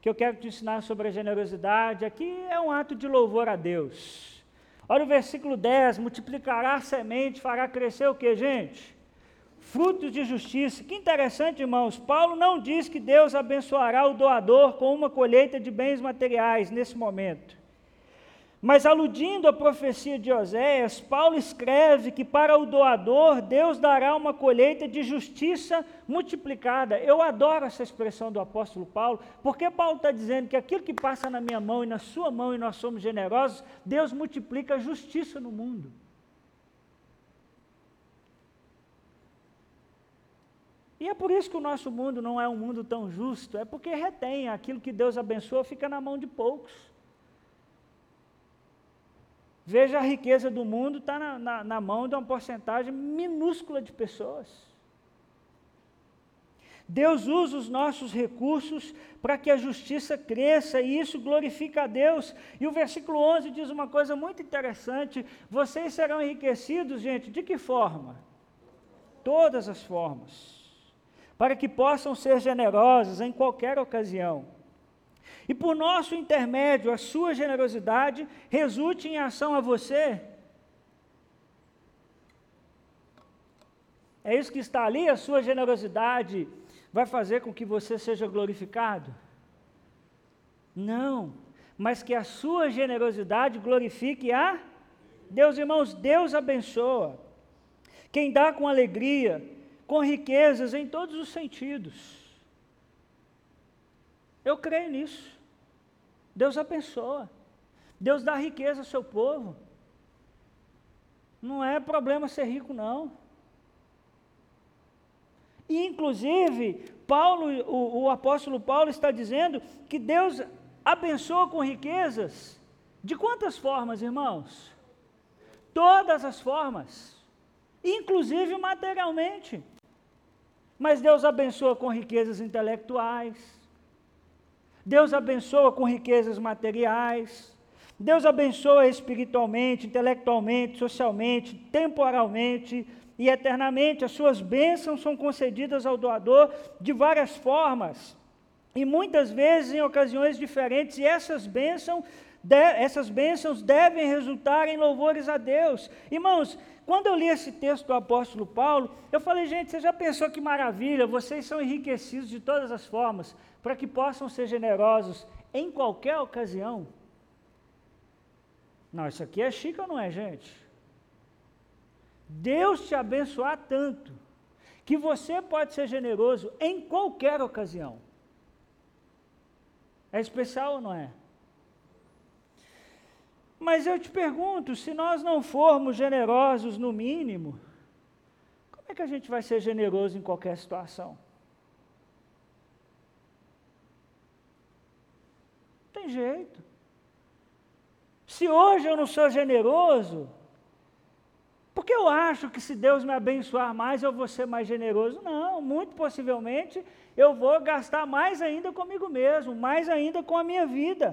que eu quero te ensinar sobre a generosidade, aqui é um ato de louvor a Deus. Olha o versículo 10, multiplicará a semente, fará crescer o que, gente? Frutos de justiça. Que interessante, irmãos. Paulo não diz que Deus abençoará o doador com uma colheita de bens materiais nesse momento. Mas aludindo à profecia de Oséias, Paulo escreve que para o doador Deus dará uma colheita de justiça multiplicada. Eu adoro essa expressão do apóstolo Paulo, porque Paulo está dizendo que aquilo que passa na minha mão e na sua mão e nós somos generosos, Deus multiplica a justiça no mundo. E é por isso que o nosso mundo não é um mundo tão justo, é porque retém aquilo que Deus abençoa, fica na mão de poucos. Veja a riqueza do mundo está na, na, na mão de uma porcentagem minúscula de pessoas. Deus usa os nossos recursos para que a justiça cresça e isso glorifica a Deus. E o versículo 11 diz uma coisa muito interessante: vocês serão enriquecidos, gente, de que forma? Todas as formas, para que possam ser generosos em qualquer ocasião e por nosso intermédio, a sua generosidade resulte em ação a você. É isso que está ali, a sua generosidade vai fazer com que você seja glorificado? Não, mas que a sua generosidade glorifique a Deus, irmãos, Deus abençoa. Quem dá com alegria, com riquezas em todos os sentidos. Eu creio nisso. Deus abençoa. Deus dá riqueza ao seu povo. Não é problema ser rico, não. E, inclusive, Paulo, o, o apóstolo Paulo está dizendo que Deus abençoa com riquezas. De quantas formas, irmãos? Todas as formas, inclusive materialmente. Mas Deus abençoa com riquezas intelectuais, Deus abençoa com riquezas materiais. Deus abençoa espiritualmente, intelectualmente, socialmente, temporalmente e eternamente. As suas bênçãos são concedidas ao doador de várias formas e muitas vezes em ocasiões diferentes, e essas bênçãos, de, essas bênçãos devem resultar em louvores a Deus. Irmãos, quando eu li esse texto do apóstolo Paulo, eu falei, gente, você já pensou que maravilha, vocês são enriquecidos de todas as formas, para que possam ser generosos em qualquer ocasião. Não, isso aqui é chique ou não é, gente? Deus te abençoar tanto, que você pode ser generoso em qualquer ocasião. É especial ou não é? Mas eu te pergunto, se nós não formos generosos no mínimo, como é que a gente vai ser generoso em qualquer situação? Não tem jeito. Se hoje eu não sou generoso, porque eu acho que se Deus me abençoar mais, eu vou ser mais generoso. Não, muito possivelmente eu vou gastar mais ainda comigo mesmo, mais ainda com a minha vida.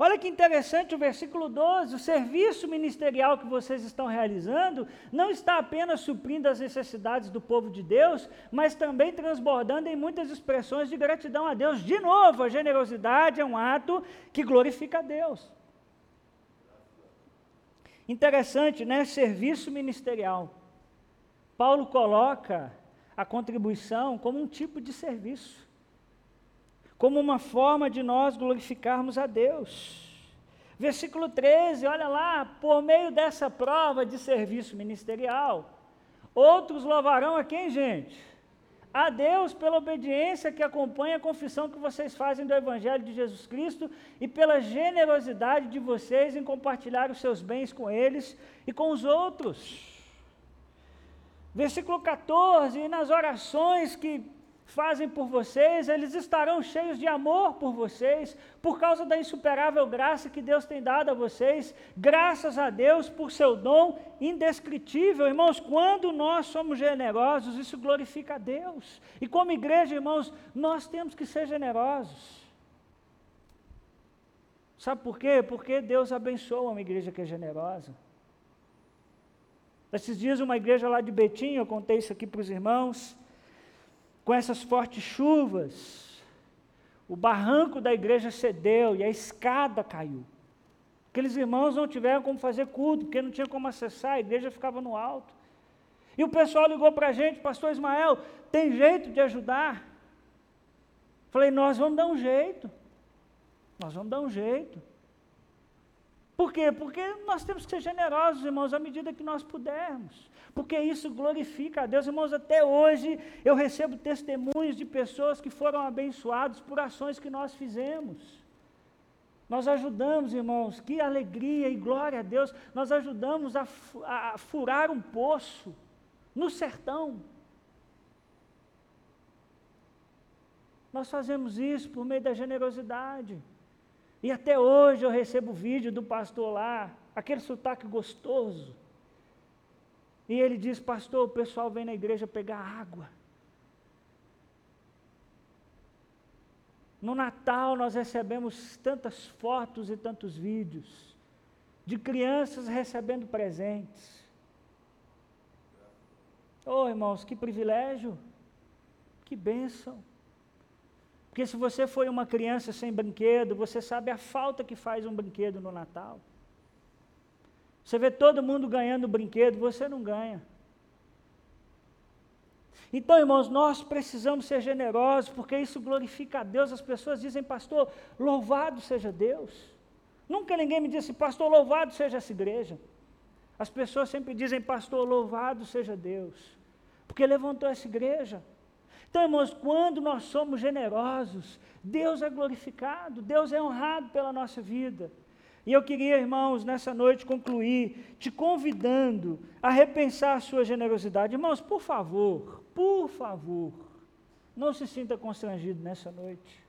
Olha que interessante o versículo 12: o serviço ministerial que vocês estão realizando não está apenas suprindo as necessidades do povo de Deus, mas também transbordando em muitas expressões de gratidão a Deus. De novo, a generosidade é um ato que glorifica a Deus. Interessante, né? Serviço ministerial. Paulo coloca a contribuição como um tipo de serviço como uma forma de nós glorificarmos a Deus. Versículo 13, olha lá, por meio dessa prova de serviço ministerial, outros louvarão a quem, gente? A Deus pela obediência que acompanha a confissão que vocês fazem do Evangelho de Jesus Cristo e pela generosidade de vocês em compartilhar os seus bens com eles e com os outros. Versículo 14, e nas orações que fazem por vocês, eles estarão cheios de amor por vocês, por causa da insuperável graça que Deus tem dado a vocês. Graças a Deus por seu dom indescritível. Irmãos, quando nós somos generosos, isso glorifica a Deus. E como igreja, irmãos, nós temos que ser generosos. Sabe por quê? Porque Deus abençoa uma igreja que é generosa. Esses dias, uma igreja lá de Betim, eu contei isso aqui para os irmãos com essas fortes chuvas, o barranco da igreja cedeu e a escada caiu. Aqueles irmãos não tiveram como fazer culto, porque não tinha como acessar, a igreja ficava no alto. E o pessoal ligou para a gente, pastor Ismael, tem jeito de ajudar? Falei, nós vamos dar um jeito. Nós vamos dar um jeito. Por quê? Porque nós temos que ser generosos, irmãos, à medida que nós pudermos porque isso glorifica a Deus. Irmãos, até hoje eu recebo testemunhos de pessoas que foram abençoados por ações que nós fizemos. Nós ajudamos, irmãos, que alegria e glória a Deus, nós ajudamos a, a furar um poço no sertão. Nós fazemos isso por meio da generosidade. E até hoje eu recebo vídeo do pastor lá, aquele sotaque gostoso. E ele diz: Pastor, o pessoal vem na igreja pegar água. No Natal nós recebemos tantas fotos e tantos vídeos de crianças recebendo presentes. Oh, irmãos, que privilégio, que bênção. Porque se você foi uma criança sem brinquedo, você sabe a falta que faz um brinquedo no Natal. Você vê todo mundo ganhando brinquedo, você não ganha. Então, irmãos, nós precisamos ser generosos, porque isso glorifica a Deus. As pessoas dizem, pastor, louvado seja Deus. Nunca ninguém me disse, pastor, louvado seja essa igreja. As pessoas sempre dizem, pastor, louvado seja Deus, porque levantou essa igreja. Então, irmãos, quando nós somos generosos, Deus é glorificado, Deus é honrado pela nossa vida. E eu queria, irmãos, nessa noite concluir te convidando a repensar a sua generosidade. Irmãos, por favor, por favor, não se sinta constrangido nessa noite.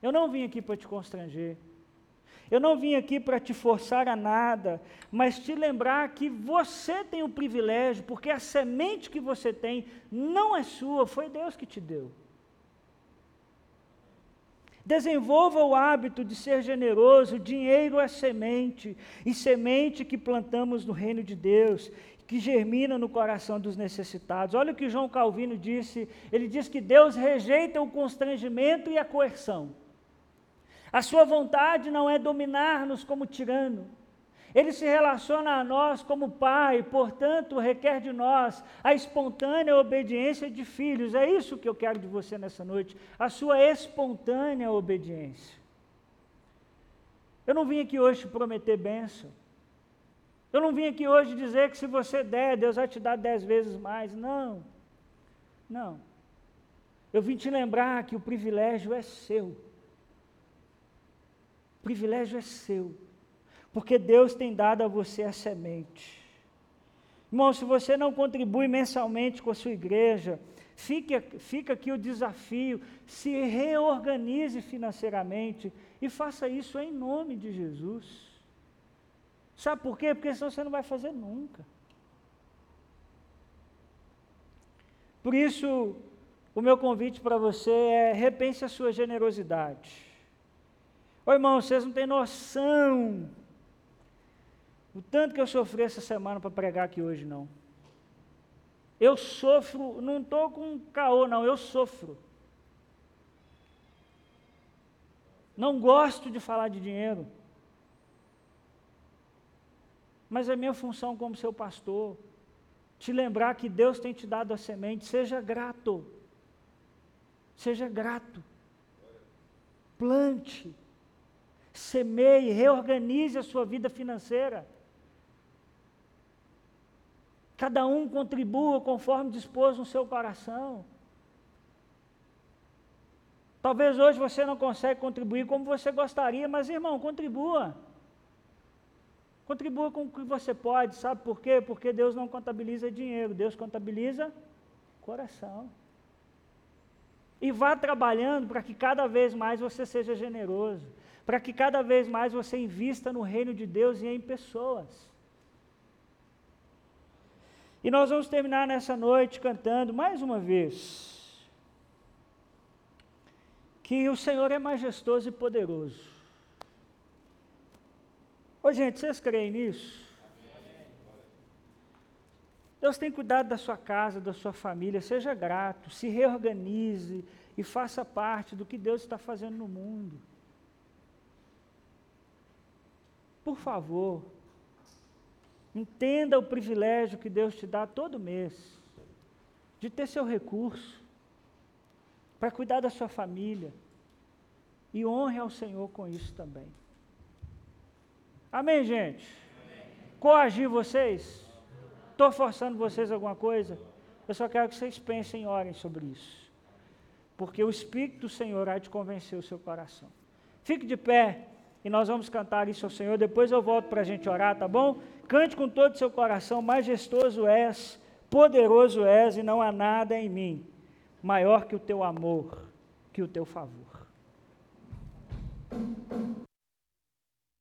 Eu não vim aqui para te constranger. Eu não vim aqui para te forçar a nada, mas te lembrar que você tem o privilégio, porque a semente que você tem não é sua, foi Deus que te deu. Desenvolva o hábito de ser generoso, dinheiro é semente, e semente que plantamos no reino de Deus, que germina no coração dos necessitados. Olha o que João Calvino disse: ele diz que Deus rejeita o constrangimento e a coerção. A sua vontade não é dominar-nos como tirano, ele se relaciona a nós como pai, portanto, requer de nós a espontânea obediência de filhos. É isso que eu quero de você nessa noite, a sua espontânea obediência. Eu não vim aqui hoje te prometer bênção. Eu não vim aqui hoje dizer que se você der, Deus vai te dar dez vezes mais. Não. Não. Eu vim te lembrar que o privilégio é seu. O privilégio é seu porque Deus tem dado a você a semente. Irmão, se você não contribui mensalmente com a sua igreja, fique, fica aqui o desafio, se reorganize financeiramente e faça isso em nome de Jesus. Sabe por quê? Porque senão você não vai fazer nunca. Por isso, o meu convite para você é repense a sua generosidade. Ô irmão, vocês não têm noção o tanto que eu sofri essa semana para pregar aqui hoje, não. Eu sofro, não estou com caô, não, eu sofro. Não gosto de falar de dinheiro. Mas é minha função como seu pastor te lembrar que Deus tem te dado a semente. Seja grato. Seja grato. Plante. Semeie, reorganize a sua vida financeira. Cada um contribua conforme dispôs no seu coração. Talvez hoje você não consiga contribuir como você gostaria, mas irmão, contribua. Contribua com o que você pode, sabe por quê? Porque Deus não contabiliza dinheiro, Deus contabiliza coração. E vá trabalhando para que cada vez mais você seja generoso, para que cada vez mais você invista no reino de Deus e em pessoas. E nós vamos terminar nessa noite cantando mais uma vez. Que o Senhor é majestoso e poderoso. Ô gente, vocês creem nisso? Deus tem cuidado da sua casa, da sua família, seja grato, se reorganize e faça parte do que Deus está fazendo no mundo. Por favor, entenda o privilégio que Deus te dá todo mês de ter seu recurso para cuidar da sua família e honre ao Senhor com isso também. Amém, gente? Amém. Coagir vocês? Estou forçando vocês alguma coisa? Eu só quero que vocês pensem e orem sobre isso. Porque o Espírito do Senhor há de convencer o seu coração. Fique de pé e nós vamos cantar isso ao Senhor. Depois eu volto para a gente orar, tá bom? Cante com todo o seu coração: Majestoso és, poderoso és, e não há nada em mim maior que o teu amor, que o teu favor.